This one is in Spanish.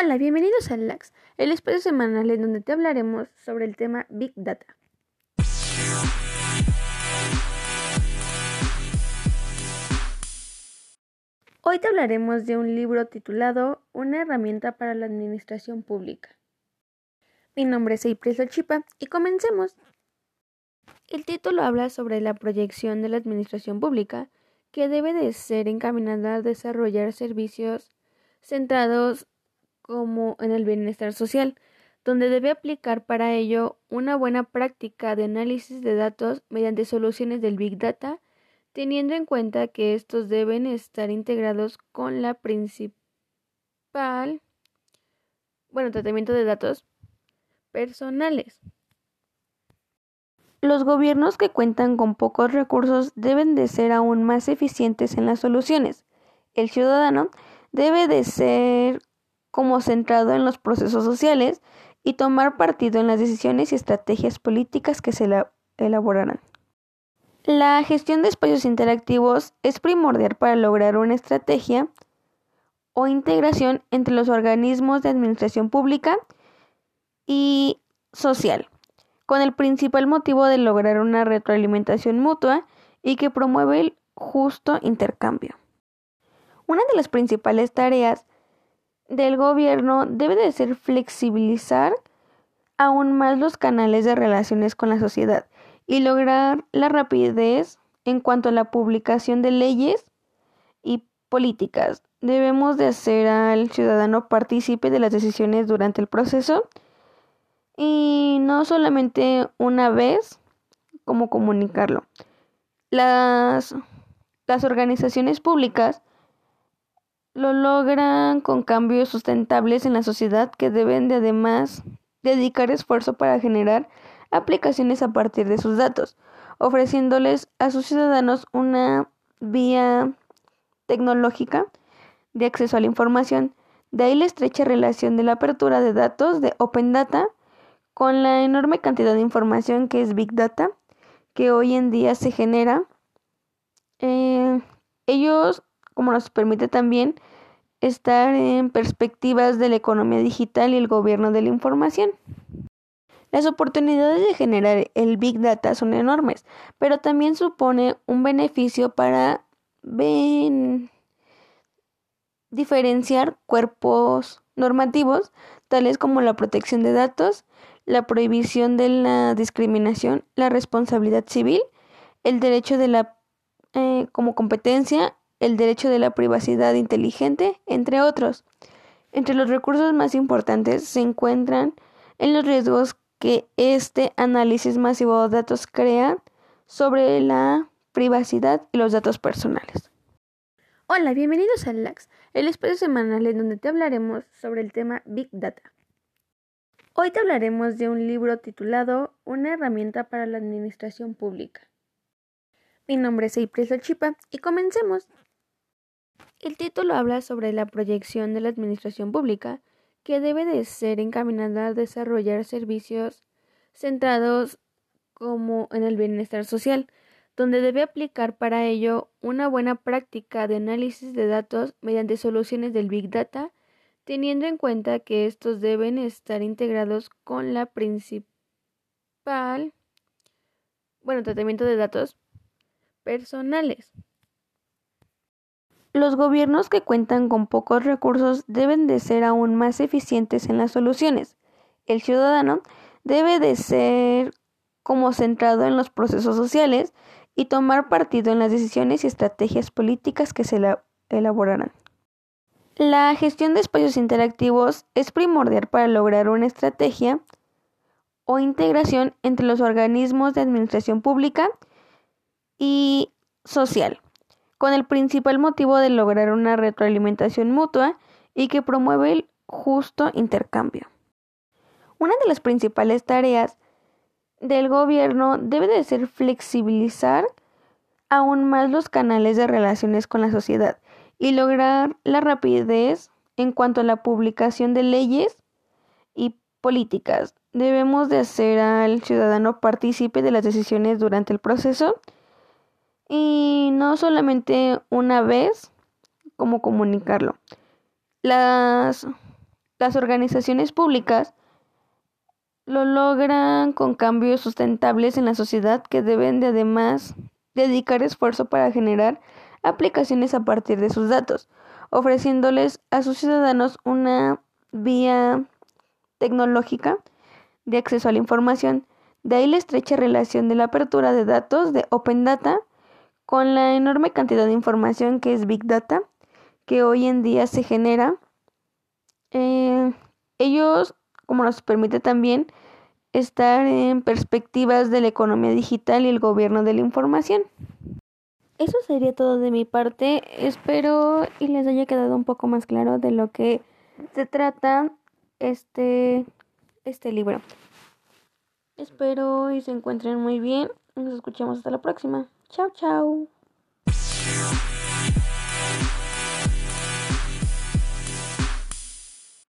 Hola, bienvenidos a LAX, el espacio semanal en donde te hablaremos sobre el tema Big Data. Hoy te hablaremos de un libro titulado Una herramienta para la administración pública. Mi nombre es April Chipa y comencemos. El título habla sobre la proyección de la administración pública que debe de ser encaminada a desarrollar servicios centrados como en el bienestar social, donde debe aplicar para ello una buena práctica de análisis de datos mediante soluciones del Big Data, teniendo en cuenta que estos deben estar integrados con la principal, bueno, tratamiento de datos personales. Los gobiernos que cuentan con pocos recursos deben de ser aún más eficientes en las soluciones. El ciudadano debe de ser como centrado en los procesos sociales y tomar partido en las decisiones y estrategias políticas que se elaborarán. La gestión de espacios interactivos es primordial para lograr una estrategia o integración entre los organismos de administración pública y social, con el principal motivo de lograr una retroalimentación mutua y que promueve el justo intercambio. Una de las principales tareas del gobierno debe de ser flexibilizar aún más los canales de relaciones con la sociedad y lograr la rapidez en cuanto a la publicación de leyes y políticas. Debemos de hacer al ciudadano partícipe de las decisiones durante el proceso y no solamente una vez como comunicarlo. Las, las organizaciones públicas lo logran con cambios sustentables en la sociedad que deben de además dedicar esfuerzo para generar aplicaciones a partir de sus datos, ofreciéndoles a sus ciudadanos una vía tecnológica de acceso a la información. De ahí la estrecha relación de la apertura de datos de Open Data con la enorme cantidad de información que es Big Data, que hoy en día se genera. Eh, ellos, como nos permite también, estar en perspectivas de la economía digital y el gobierno de la información. Las oportunidades de generar el Big Data son enormes, pero también supone un beneficio para diferenciar cuerpos normativos, tales como la protección de datos, la prohibición de la discriminación, la responsabilidad civil, el derecho de la eh, como competencia el derecho de la privacidad inteligente, entre otros. Entre los recursos más importantes se encuentran en los riesgos que este análisis masivo de datos crea sobre la privacidad y los datos personales. Hola, bienvenidos a LAX, el espacio semanal en donde te hablaremos sobre el tema Big Data. Hoy te hablaremos de un libro titulado Una herramienta para la administración pública. Mi nombre es April Chipa y comencemos. El título habla sobre la proyección de la administración pública que debe de ser encaminada a desarrollar servicios centrados como en el bienestar social, donde debe aplicar para ello una buena práctica de análisis de datos mediante soluciones del Big Data, teniendo en cuenta que estos deben estar integrados con la principal, bueno, tratamiento de datos personales. Los gobiernos que cuentan con pocos recursos deben de ser aún más eficientes en las soluciones. El ciudadano debe de ser como centrado en los procesos sociales y tomar partido en las decisiones y estrategias políticas que se elaborarán. La gestión de espacios interactivos es primordial para lograr una estrategia o integración entre los organismos de administración pública y social con el principal motivo de lograr una retroalimentación mutua y que promueve el justo intercambio. Una de las principales tareas del gobierno debe de ser flexibilizar aún más los canales de relaciones con la sociedad y lograr la rapidez en cuanto a la publicación de leyes y políticas. Debemos de hacer al ciudadano partícipe de las decisiones durante el proceso y no solamente una vez como comunicarlo. Las, las organizaciones públicas lo logran con cambios sustentables en la sociedad que deben de además dedicar esfuerzo para generar aplicaciones a partir de sus datos, ofreciéndoles a sus ciudadanos una vía tecnológica de acceso a la información. De ahí la estrecha relación de la apertura de datos de Open Data con la enorme cantidad de información que es Big Data, que hoy en día se genera. Eh, ellos, como nos permite también, estar en perspectivas de la economía digital y el gobierno de la información. Eso sería todo de mi parte. Espero y les haya quedado un poco más claro de lo que se trata este, este libro. Espero y se encuentren muy bien. Nos escuchamos hasta la próxima. 悄悄。